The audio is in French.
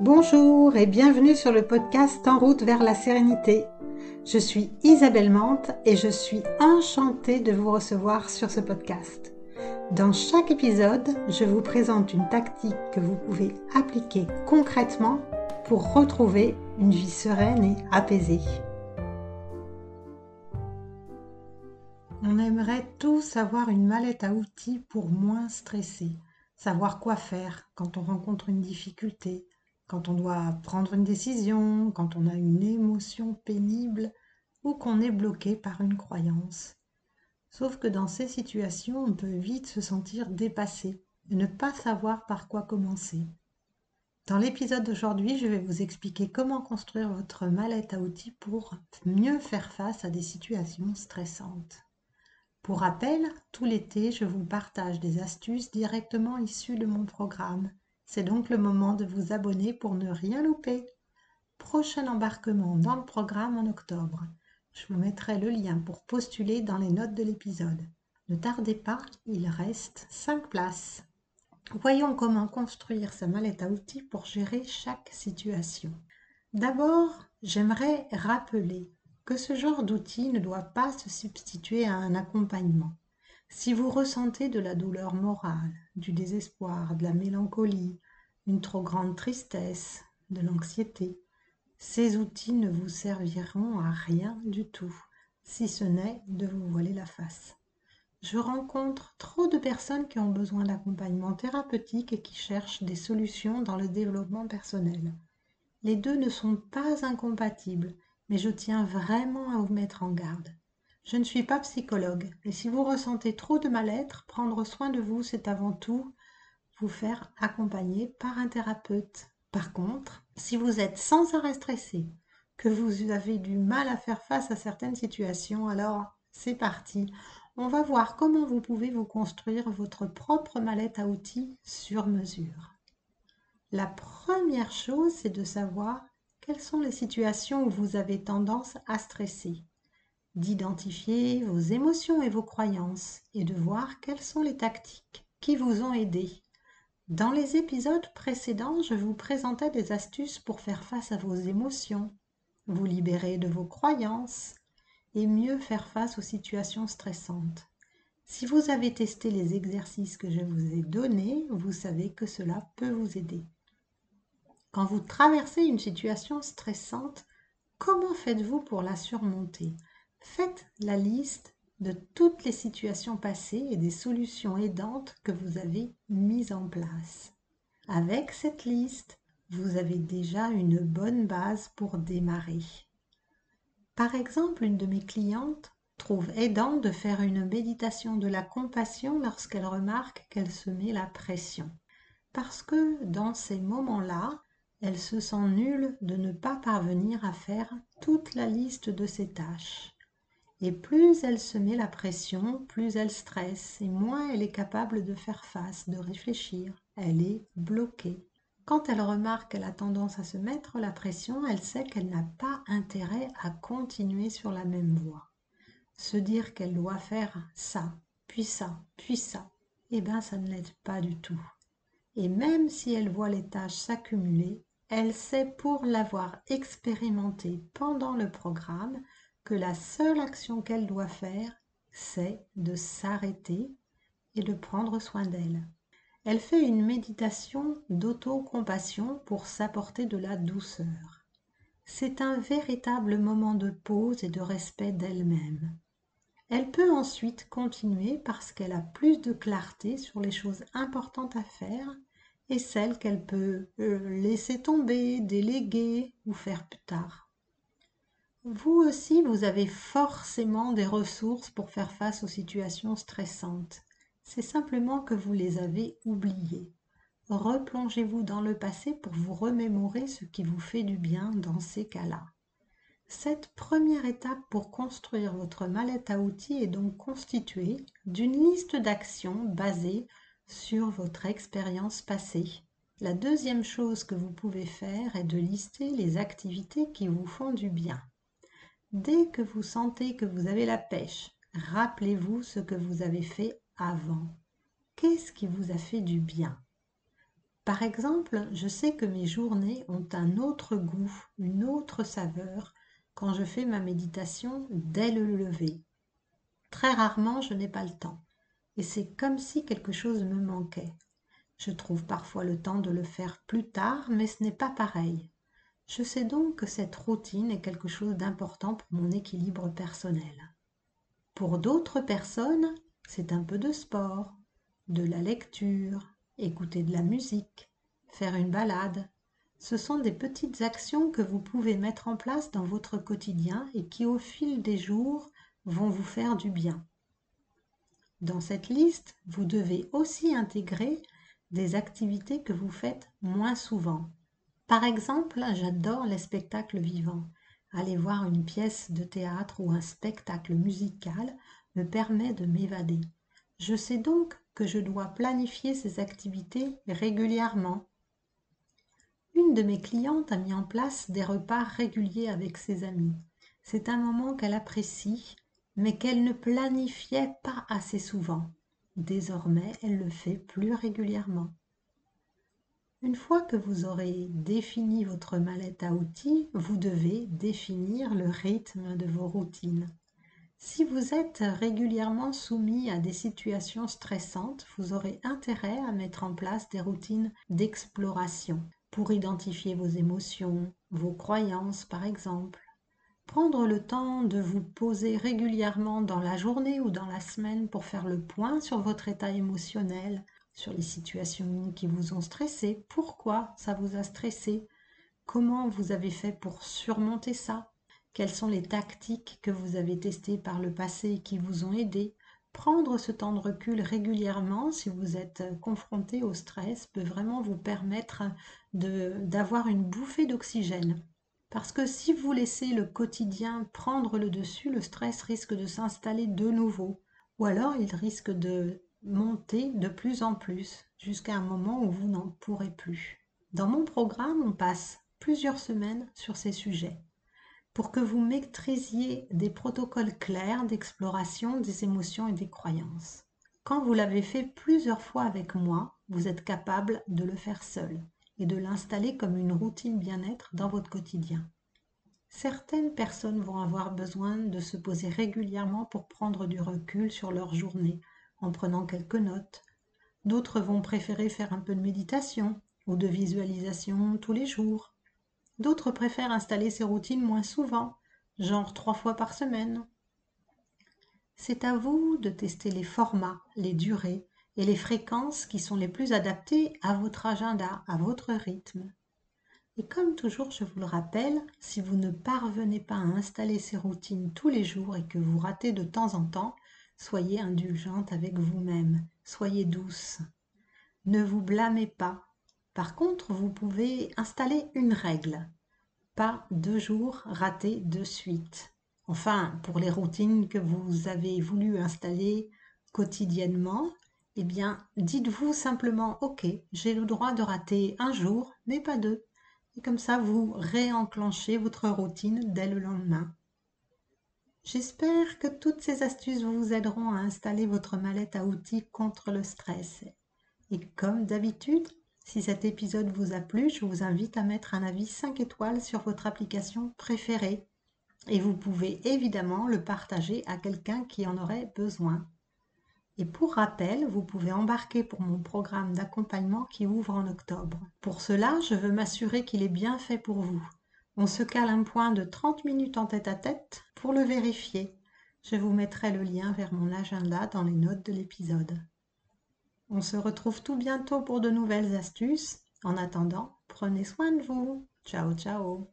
Bonjour et bienvenue sur le podcast En route vers la sérénité. Je suis Isabelle Mante et je suis enchantée de vous recevoir sur ce podcast. Dans chaque épisode, je vous présente une tactique que vous pouvez appliquer concrètement pour retrouver une vie sereine et apaisée. On aimerait tous avoir une mallette à outils pour moins stresser, savoir quoi faire quand on rencontre une difficulté, quand on doit prendre une décision, quand on a une émotion pénible ou qu'on est bloqué par une croyance. Sauf que dans ces situations, on peut vite se sentir dépassé et ne pas savoir par quoi commencer. Dans l'épisode d'aujourd'hui, je vais vous expliquer comment construire votre mallette à outils pour mieux faire face à des situations stressantes. Pour rappel, tout l'été, je vous partage des astuces directement issues de mon programme c'est donc le moment de vous abonner pour ne rien louper. Prochain embarquement dans le programme en octobre. Je vous mettrai le lien pour postuler dans les notes de l'épisode. Ne tardez pas, il reste 5 places. Voyons comment construire sa mallette à outils pour gérer chaque situation. D'abord, j'aimerais rappeler que ce genre d'outil ne doit pas se substituer à un accompagnement. Si vous ressentez de la douleur morale, du désespoir, de la mélancolie, une trop grande tristesse, de l'anxiété, ces outils ne vous serviront à rien du tout, si ce n'est de vous voiler la face. Je rencontre trop de personnes qui ont besoin d'accompagnement thérapeutique et qui cherchent des solutions dans le développement personnel. Les deux ne sont pas incompatibles, mais je tiens vraiment à vous mettre en garde. Je ne suis pas psychologue, et si vous ressentez trop de mal-être, prendre soin de vous, c'est avant tout vous faire accompagner par un thérapeute. Par contre, si vous êtes sans arrêt stressé, que vous avez du mal à faire face à certaines situations, alors c'est parti. On va voir comment vous pouvez vous construire votre propre mallette à outils sur mesure. La première chose, c'est de savoir quelles sont les situations où vous avez tendance à stresser d'identifier vos émotions et vos croyances et de voir quelles sont les tactiques qui vous ont aidé. Dans les épisodes précédents, je vous présentais des astuces pour faire face à vos émotions, vous libérer de vos croyances et mieux faire face aux situations stressantes. Si vous avez testé les exercices que je vous ai donnés, vous savez que cela peut vous aider. Quand vous traversez une situation stressante, comment faites-vous pour la surmonter? Faites la liste de toutes les situations passées et des solutions aidantes que vous avez mises en place. Avec cette liste, vous avez déjà une bonne base pour démarrer. Par exemple, une de mes clientes trouve aidant de faire une méditation de la compassion lorsqu'elle remarque qu'elle se met la pression. Parce que dans ces moments-là, elle se sent nulle de ne pas parvenir à faire toute la liste de ses tâches. Et plus elle se met la pression, plus elle stresse et moins elle est capable de faire face, de réfléchir. Elle est bloquée. Quand elle remarque qu'elle a tendance à se mettre la pression, elle sait qu'elle n'a pas intérêt à continuer sur la même voie. Se dire qu'elle doit faire ça, puis ça, puis ça, eh bien ça ne l'aide pas du tout. Et même si elle voit les tâches s'accumuler, elle sait pour l'avoir expérimenté pendant le programme la seule action qu'elle doit faire, c'est de s'arrêter et de prendre soin d'elle. Elle fait une méditation d'auto-compassion pour s'apporter de la douceur. C'est un véritable moment de pause et de respect d'elle-même. Elle peut ensuite continuer parce qu'elle a plus de clarté sur les choses importantes à faire et celles qu'elle peut euh, laisser tomber, déléguer ou faire plus tard. Vous aussi, vous avez forcément des ressources pour faire face aux situations stressantes. C'est simplement que vous les avez oubliées. Replongez-vous dans le passé pour vous remémorer ce qui vous fait du bien dans ces cas-là. Cette première étape pour construire votre mallette à outils est donc constituée d'une liste d'actions basée sur votre expérience passée. La deuxième chose que vous pouvez faire est de lister les activités qui vous font du bien. Dès que vous sentez que vous avez la pêche, rappelez-vous ce que vous avez fait avant. Qu'est-ce qui vous a fait du bien? Par exemple, je sais que mes journées ont un autre goût, une autre saveur quand je fais ma méditation dès le lever. Très rarement, je n'ai pas le temps. Et c'est comme si quelque chose me manquait. Je trouve parfois le temps de le faire plus tard, mais ce n'est pas pareil. Je sais donc que cette routine est quelque chose d'important pour mon équilibre personnel. Pour d'autres personnes, c'est un peu de sport, de la lecture, écouter de la musique, faire une balade. Ce sont des petites actions que vous pouvez mettre en place dans votre quotidien et qui au fil des jours vont vous faire du bien. Dans cette liste, vous devez aussi intégrer des activités que vous faites moins souvent. Par exemple, j'adore les spectacles vivants. Aller voir une pièce de théâtre ou un spectacle musical me permet de m'évader. Je sais donc que je dois planifier ces activités régulièrement. Une de mes clientes a mis en place des repas réguliers avec ses amis. C'est un moment qu'elle apprécie mais qu'elle ne planifiait pas assez souvent. Désormais, elle le fait plus régulièrement. Une fois que vous aurez défini votre mallette à outils, vous devez définir le rythme de vos routines. Si vous êtes régulièrement soumis à des situations stressantes, vous aurez intérêt à mettre en place des routines d'exploration pour identifier vos émotions, vos croyances par exemple, Prendre le temps de vous poser régulièrement dans la journée ou dans la semaine pour faire le point sur votre état émotionnel, sur les situations qui vous ont stressé, pourquoi ça vous a stressé, comment vous avez fait pour surmonter ça, quelles sont les tactiques que vous avez testées par le passé qui vous ont aidé? Prendre ce temps de recul régulièrement si vous êtes confronté au stress peut vraiment vous permettre d'avoir une bouffée d'oxygène parce que si vous laissez le quotidien prendre le dessus, le stress risque de s'installer de nouveau. Ou alors il risque de monter de plus en plus jusqu'à un moment où vous n'en pourrez plus. Dans mon programme, on passe plusieurs semaines sur ces sujets pour que vous maîtrisiez des protocoles clairs d'exploration des émotions et des croyances. Quand vous l'avez fait plusieurs fois avec moi, vous êtes capable de le faire seul et de l'installer comme une routine bien-être dans votre quotidien. Certaines personnes vont avoir besoin de se poser régulièrement pour prendre du recul sur leur journée en prenant quelques notes. D'autres vont préférer faire un peu de méditation ou de visualisation tous les jours. D'autres préfèrent installer ces routines moins souvent, genre trois fois par semaine. C'est à vous de tester les formats, les durées et les fréquences qui sont les plus adaptées à votre agenda, à votre rythme. Et comme toujours, je vous le rappelle, si vous ne parvenez pas à installer ces routines tous les jours et que vous ratez de temps en temps, soyez indulgente avec vous-même, soyez douce. Ne vous blâmez pas. Par contre, vous pouvez installer une règle. Pas deux jours ratés de suite. Enfin, pour les routines que vous avez voulu installer quotidiennement, eh bien, dites-vous simplement, OK, j'ai le droit de rater un jour, mais pas deux. Et comme ça, vous réenclenchez votre routine dès le lendemain. J'espère que toutes ces astuces vous aideront à installer votre mallette à outils contre le stress. Et comme d'habitude, si cet épisode vous a plu, je vous invite à mettre un avis 5 étoiles sur votre application préférée. Et vous pouvez évidemment le partager à quelqu'un qui en aurait besoin. Et pour rappel, vous pouvez embarquer pour mon programme d'accompagnement qui ouvre en octobre. Pour cela, je veux m'assurer qu'il est bien fait pour vous. On se cale un point de 30 minutes en tête à tête pour le vérifier. Je vous mettrai le lien vers mon agenda dans les notes de l'épisode. On se retrouve tout bientôt pour de nouvelles astuces. En attendant, prenez soin de vous. Ciao ciao